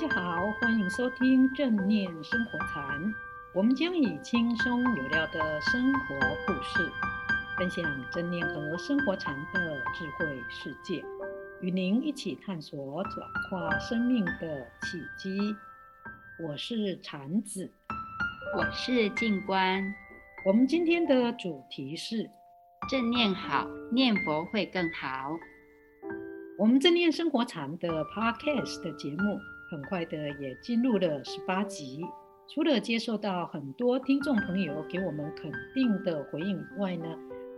大家好，欢迎收听正念生活禅。我们将以轻松有料的生活故事，分享正念和生活禅的智慧世界，与您一起探索转化生命的契机。我是禅子，我是静观。我们今天的主题是正念好，念佛会更好。我们正念生活禅的 Podcast 的节目。很快的也进入了十八集，除了接受到很多听众朋友给我们肯定的回应以外呢，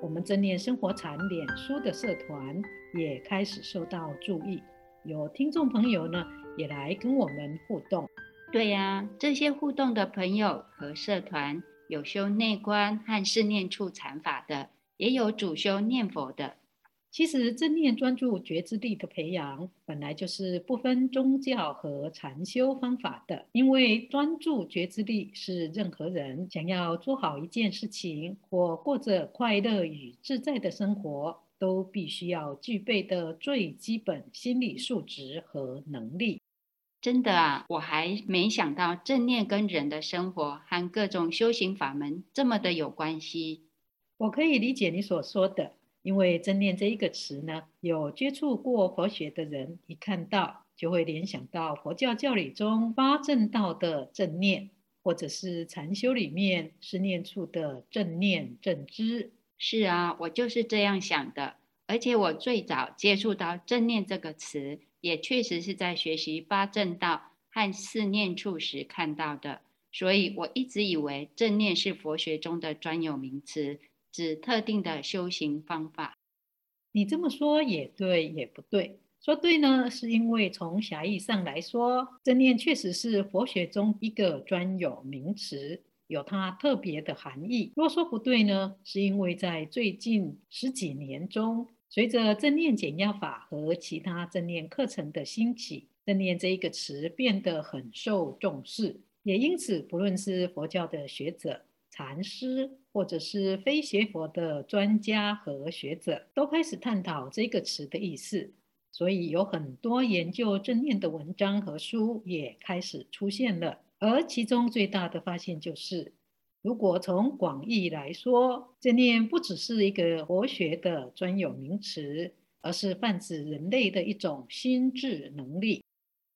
我们正念生活禅脸书的社团也开始受到注意，有听众朋友呢也来跟我们互动。对呀，这些互动的朋友和社团有修内观和四念处禅法的，也有主修念佛的。其实正念专注觉知力的培养，本来就是不分宗教和禅修方法的。因为专注觉知力是任何人想要做好一件事情或过着快乐与自在的生活，都必须要具备的最基本心理素质和能力。真的啊，我还没想到正念跟人的生活和各种修行法门这么的有关系。我可以理解你所说的。因为正念这一个词呢，有接触过佛学的人一看到就会联想到佛教教理中八正道的正念，或者是禅修里面思念处的正念正知。是啊，我就是这样想的。而且我最早接触到正念这个词，也确实是在学习八正道和四念处时看到的。所以我一直以为正念是佛学中的专有名词。指特定的修行方法，你这么说也对，也不对。说对呢，是因为从狭义上来说，正念确实是佛学中一个专有名词，有它特别的含义。若说不对呢，是因为在最近十几年中，随着正念减压法和其他正念课程的兴起，正念这一个词变得很受重视，也因此，不论是佛教的学者、禅师。或者是非学佛的专家和学者都开始探讨这个词的意思，所以有很多研究正念的文章和书也开始出现了。而其中最大的发现就是，如果从广义来说，正念不只是一个佛学的专有名词，而是泛指人类的一种心智能力，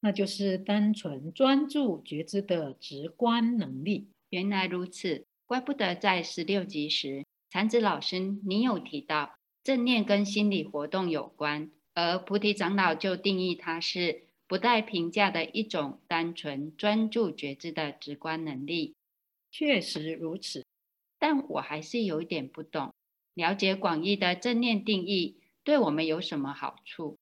那就是单纯专注觉知的直观能力。原来如此。怪不得在十六集时，禅子老师你有提到正念跟心理活动有关，而菩提长老就定义它是不带评价的一种单纯专注觉知的直观能力。确实如此，但我还是有一点不懂。了解广义的正念定义对我们有什么好处？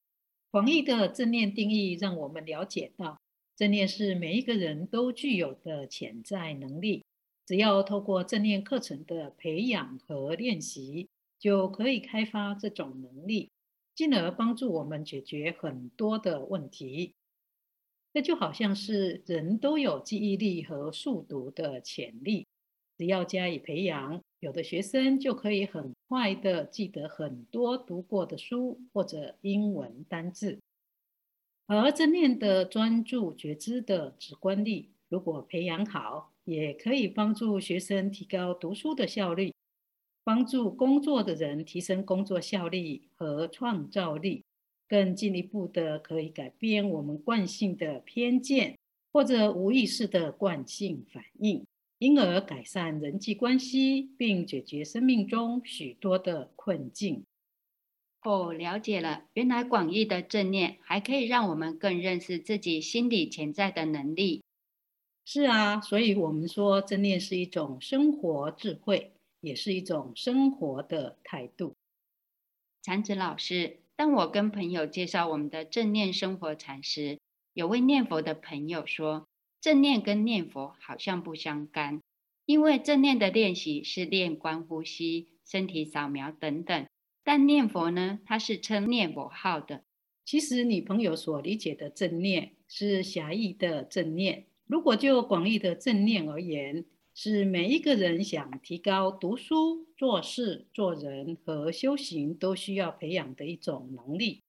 广义的正念定义让我们了解到，正念是每一个人都具有的潜在能力。只要透过正念课程的培养和练习，就可以开发这种能力，进而帮助我们解决很多的问题。这就好像是人都有记忆力和速读的潜力，只要加以培养，有的学生就可以很快地记得很多读过的书或者英文单字。而正念的专注觉知的直观力，如果培养好，也可以帮助学生提高读书的效率，帮助工作的人提升工作效率和创造力，更进一步的可以改变我们惯性的偏见或者无意识的惯性反应，因而改善人际关系，并解决生命中许多的困境。哦，了解了，原来广义的正念还可以让我们更认识自己心理潜在的能力。是啊，所以我们说正念是一种生活智慧，也是一种生活的态度。禅子老师，当我跟朋友介绍我们的正念生活禅时，有位念佛的朋友说，正念跟念佛好像不相干，因为正念的练习是练观呼吸、身体扫描等等，但念佛呢，它是称念佛号的。其实你朋友所理解的正念是狭义的正念。如果就广义的正念而言，是每一个人想提高读书、做事、做人和修行都需要培养的一种能力。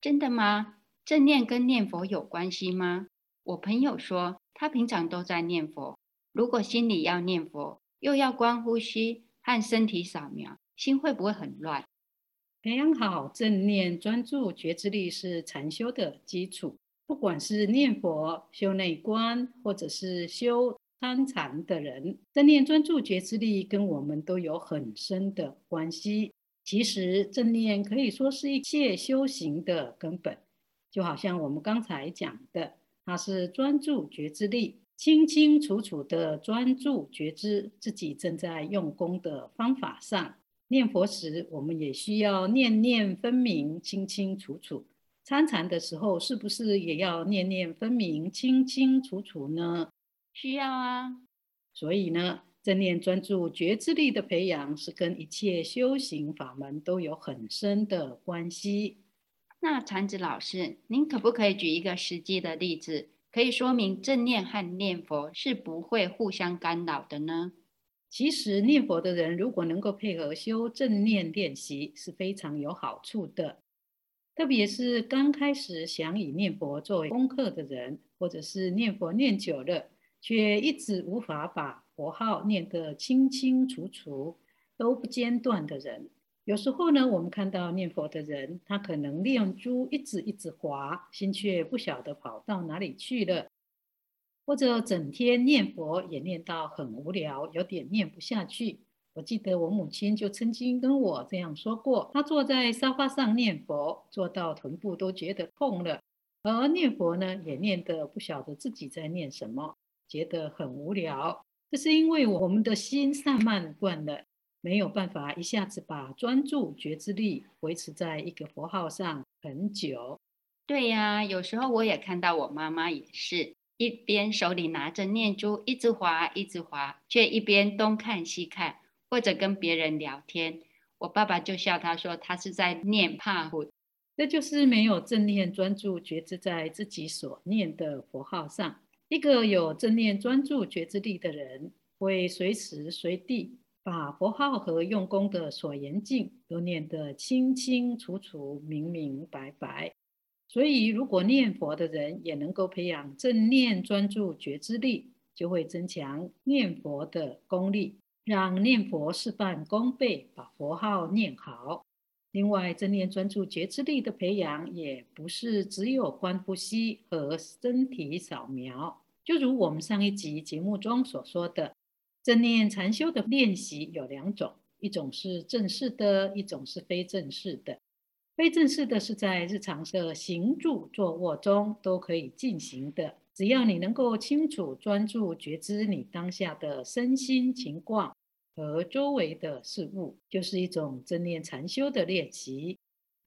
真的吗？正念跟念佛有关系吗？我朋友说，他平常都在念佛，如果心里要念佛，又要观呼吸和身体扫描，心会不会很乱？培养好正念专注觉知力是禅修的基础。不管是念佛、修内观，或者是修参禅的人，正念专注觉知力跟我们都有很深的关系。其实正念可以说是一切修行的根本，就好像我们刚才讲的，它是专注觉知力，清清楚楚的专注觉知自己正在用功的方法上。念佛时，我们也需要念念分明、清清楚楚。参禅的时候，是不是也要念念分明、清清楚楚呢？需要啊。所以呢，正念专注觉知力的培养，是跟一切修行法门都有很深的关系。那禅子老师，您可不可以举一个实际的例子，可以说明正念和念佛是不会互相干扰的呢？其实念佛的人，如果能够配合修正念练习，是非常有好处的。特别是刚开始想以念佛作为功课的人，或者是念佛念久了，却一直无法把佛号念得清清楚楚、都不间断的人，有时候呢，我们看到念佛的人，他可能念珠一直一直滑，心却不晓得跑到哪里去了；或者整天念佛也念到很无聊，有点念不下去。我记得我母亲就曾经跟我这样说过：她坐在沙发上念佛，坐到臀部都觉得痛了，而念佛呢，也念得不晓得自己在念什么，觉得很无聊。这是因为我们的心散漫惯了，没有办法一下子把专注觉知力维持在一个佛号上很久。对呀，有时候我也看到我妈妈也是一边手里拿着念珠，一直滑，一直滑，却一边东看西看。或者跟别人聊天，我爸爸就笑他说他是在念怕虎，这就是没有正念专注觉知在自己所念的佛号上。一个有正念专注觉知力的人，会随时随地把佛号和用功的所缘境都念得清清楚楚、明明白白。所以，如果念佛的人也能够培养正念专注觉知力，就会增强念佛的功力。让念佛事半功倍，把佛号念好。另外，正念专注觉知力的培养，也不是只有观呼吸和身体扫描。就如我们上一集节目中所说的，正念禅修的练习有两种，一种是正式的，一种是非正式的。非正式的是在日常的行住坐卧中都可以进行的，只要你能够清楚专注觉知你当下的身心情况。和周围的事物，就是一种正念禅修的练习。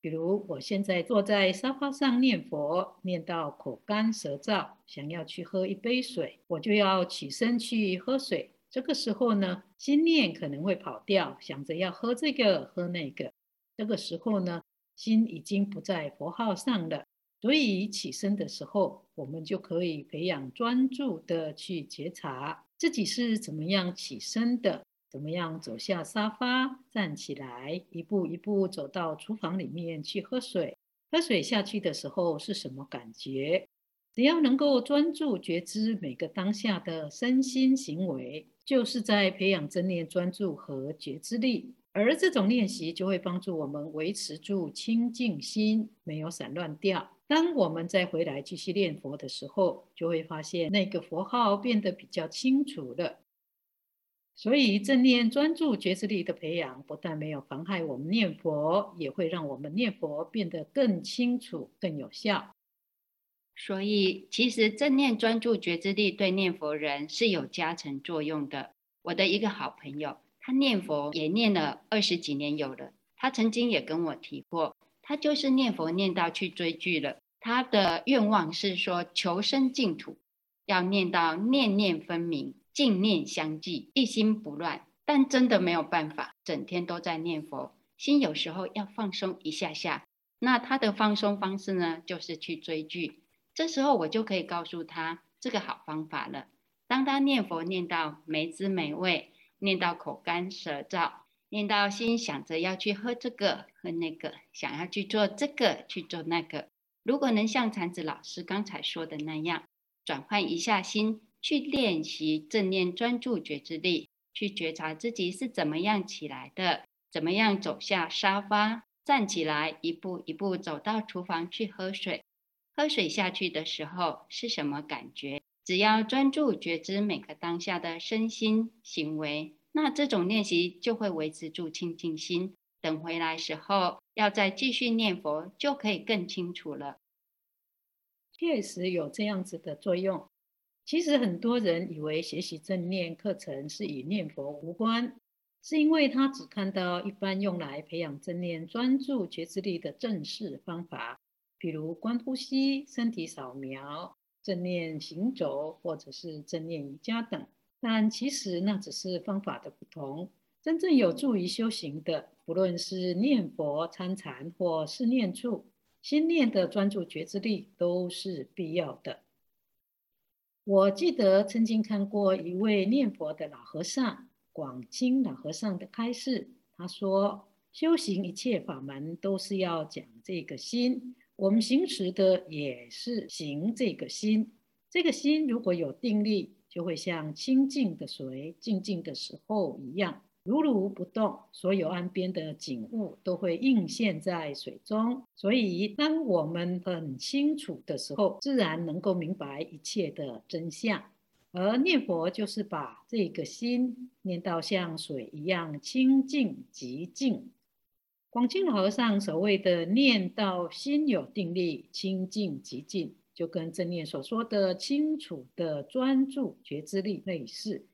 比如，我现在坐在沙发上念佛，念到口干舌燥，想要去喝一杯水，我就要起身去喝水。这个时候呢，心念可能会跑掉，想着要喝这个喝那个。这个时候呢，心已经不在佛号上了。所以起身的时候，我们就可以培养专注的去觉察自己是怎么样起身的。怎么样走下沙发，站起来，一步一步走到厨房里面去喝水。喝水下去的时候是什么感觉？只要能够专注觉知每个当下的身心行为，就是在培养正念专注和觉知力。而这种练习就会帮助我们维持住清净心，没有散乱掉。当我们再回来继续念佛的时候，就会发现那个佛号变得比较清楚了。所以，正念专注觉知力的培养，不但没有妨害我们念佛，也会让我们念佛变得更清楚、更有效。所以，其实正念专注觉知力对念佛人是有加成作用的。我的一个好朋友，他念佛也念了二十几年有了，他曾经也跟我提过，他就是念佛念到去追剧了。他的愿望是说，求生净土，要念到念念分明。净念相继，一心不乱，但真的没有办法，整天都在念佛，心有时候要放松一下下。那他的放松方式呢，就是去追剧。这时候我就可以告诉他这个好方法了。当他念佛念到没滋没味，念到口干舌燥，念到心想着要去喝这个喝那个，想要去做这个去做那个，如果能像禅子老师刚才说的那样。转换一下心，去练习正念专注觉知力，去觉察自己是怎么样起来的，怎么样走下沙发，站起来，一步一步走到厨房去喝水。喝水下去的时候是什么感觉？只要专注觉知每个当下的身心行为，那这种练习就会维持住清净心。等回来时候，要再继续念佛，就可以更清楚了。确实有这样子的作用。其实很多人以为学习正念课程是与念佛无关，是因为他只看到一般用来培养正念专注觉知力的正式方法，比如观呼吸、身体扫描、正念行走，或者是正念瑜伽等。但其实那只是方法的不同。真正有助于修行的，不论是念佛、参禅或是念处，心念的专注觉知力都是必要的。我记得曾经看过一位念佛的老和尚，广清老和尚的开示，他说：修行一切法门都是要讲这个心，我们行持的也是行这个心。这个心如果有定力，就会像清净的水，静静的时候一样。如如不动，所有岸边的景物都会映现在水中。所以，当我们很清楚的时候，自然能够明白一切的真相。而念佛就是把这个心念到像水一样清净极净。广钦老和尚所谓的念到心有定力、清净极净，就跟正念所说的清楚的专注觉知力类似。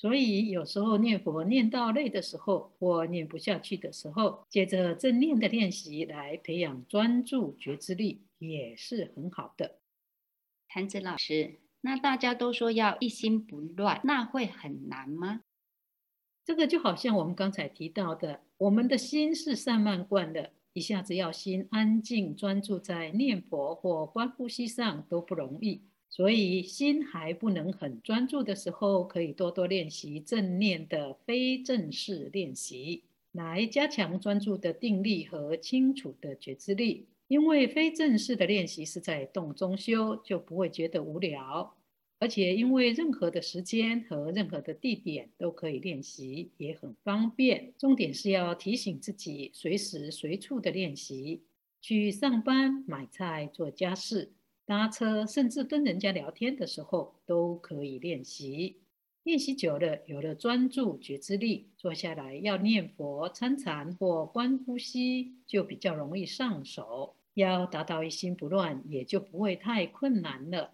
所以有时候念佛念到累的时候，或念不下去的时候，借着正念的练习来培养专注觉知力，也是很好的。谭子老师，那大家都说要一心不乱，那会很难吗？这个就好像我们刚才提到的，我们的心是散漫惯的，一下子要心安静专注在念佛或观呼吸上都不容易。所以心还不能很专注的时候，可以多多练习正念的非正式练习，来加强专注的定力和清楚的觉知力。因为非正式的练习是在动中修，就不会觉得无聊。而且因为任何的时间和任何的地点都可以练习，也很方便。重点是要提醒自己随时随处的练习，去上班、买菜、做家事。搭车，甚至跟人家聊天的时候，都可以练习。练习久了，有了专注觉知力，坐下来要念佛、参禅或观呼吸，就比较容易上手。要达到一心不乱，也就不会太困难了。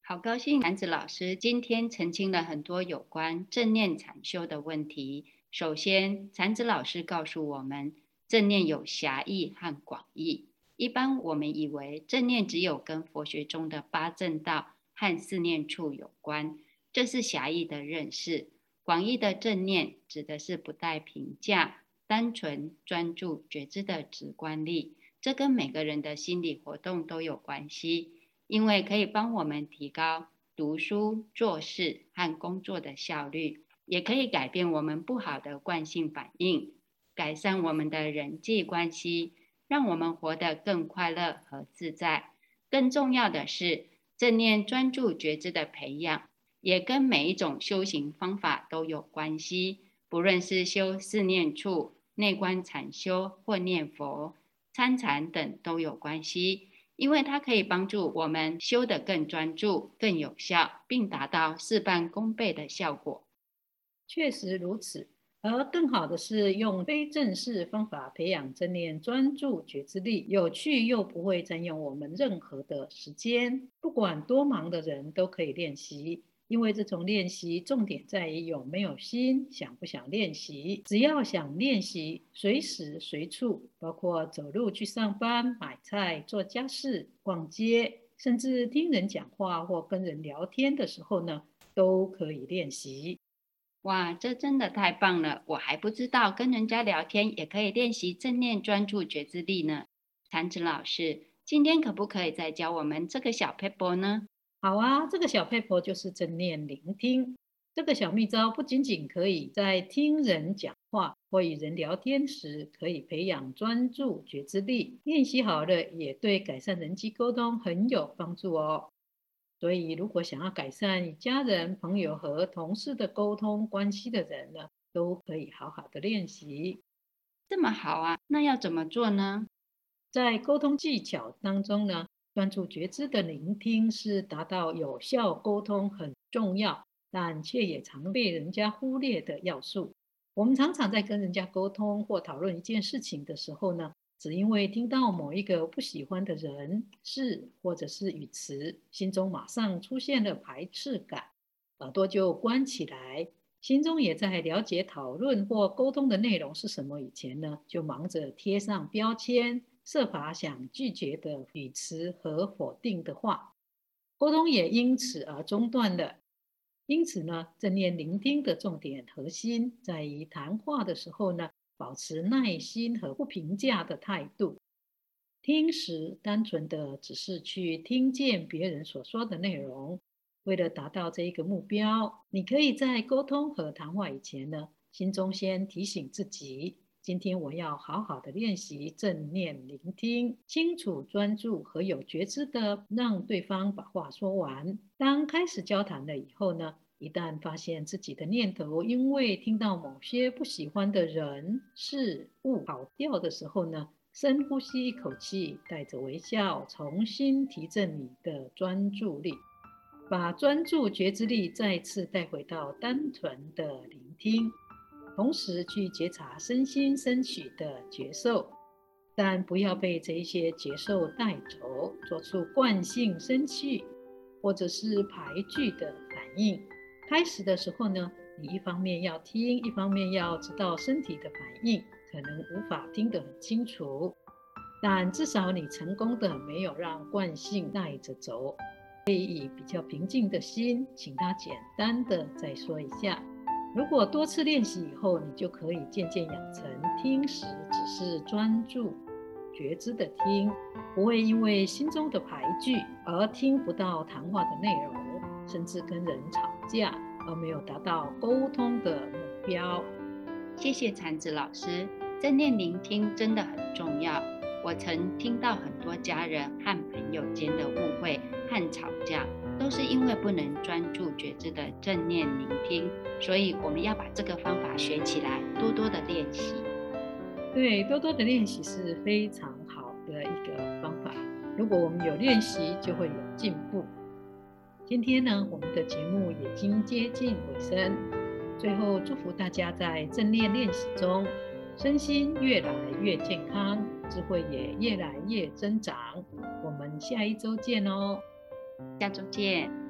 好高兴，禅子老师今天澄清了很多有关正念禅修的问题。首先，禅子老师告诉我们，正念有狭义和广义。一般我们以为正念只有跟佛学中的八正道和四念处有关，这是狭义的认识。广义的正念指的是不带评价、单纯专注觉知的直观力。这跟每个人的心理活动都有关系，因为可以帮我们提高读书、做事和工作的效率，也可以改变我们不好的惯性反应，改善我们的人际关系。让我们活得更快乐和自在。更重要的是，正念专注觉知的培养，也跟每一种修行方法都有关系。不论是修四念处、内观禅修或念佛、参禅等都有关系，因为它可以帮助我们修得更专注、更有效，并达到事半功倍的效果。确实如此。而更好的是用非正式方法培养正念专注觉知力，有趣又不会占用我们任何的时间。不管多忙的人都可以练习，因为这种练习重点在于有没有心，想不想练习。只要想练习，随时随处，包括走路去上班、买菜、做家事、逛街，甚至听人讲话或跟人聊天的时候呢，都可以练习。哇，这真的太棒了！我还不知道跟人家聊天也可以练习正念专注觉知力呢。禅子老师，今天可不可以再教我们这个小 paper 呢？好啊，这个小 paper 就是正念聆听。这个小秘招不仅仅可以在听人讲话或与人聊天时可以培养专注觉知力，练习好了也对改善人际沟通很有帮助哦。所以，如果想要改善与家人、朋友和同事的沟通关系的人呢，都可以好好的练习。这么好啊，那要怎么做呢？在沟通技巧当中呢，专注觉知的聆听是达到有效沟通很重要，但却也常被人家忽略的要素。我们常常在跟人家沟通或讨论一件事情的时候呢，只因为听到某一个不喜欢的人、事或者是语词，心中马上出现了排斥感，耳朵就关起来，心中也在了解讨论或沟通的内容是什么以前呢，就忙着贴上标签，设法想拒绝的语词和否定的话，沟通也因此而中断了。因此呢，正念聆听的重点核心在于谈话的时候呢，保持耐心和不评价的态度，听时单纯的只是去听见别人所说的内容。为了达到这一个目标，你可以在沟通和谈话以前呢，心中先提醒自己：今天我要好好的练习正念聆听，清楚、专注和有觉知的让对方把话说完。当开始交谈了以后呢，一旦发现自己的念头因为听到某些不喜欢的人事物跑掉的时候呢，深呼吸一口气，带着微笑，重新提振你的专注力，把专注觉知力再次带回到单纯的聆听，同时去觉察身心升起的觉受，但不要被这些觉受带走，做出惯性生气或者是排拒的反应。开始的时候呢，你一方面要听，一方面要知道身体的反应，可能无法听得很清楚，但至少你成功的没有让惯性带着走。可以以比较平静的心，请他简单的再说一下。如果多次练习以后，你就可以渐渐养成听时只是专注觉知的听，不会因为心中的排拒而听不到谈话的内容。甚至跟人吵架，而没有达到沟通的目标。谢谢禅子老师，正念聆听真的很重要。我曾听到很多家人和朋友间的误会和吵架，都是因为不能专注觉知的正念聆听。所以我们要把这个方法学起来，多多的练习。对，多多的练习是非常好的一个方法。如果我们有练习，就会有进步。今天呢，我们的节目已经接近尾声。最后，祝福大家在正念练习中，身心越来越健康，智慧也越来越增长。我们下一周见哦，下周见。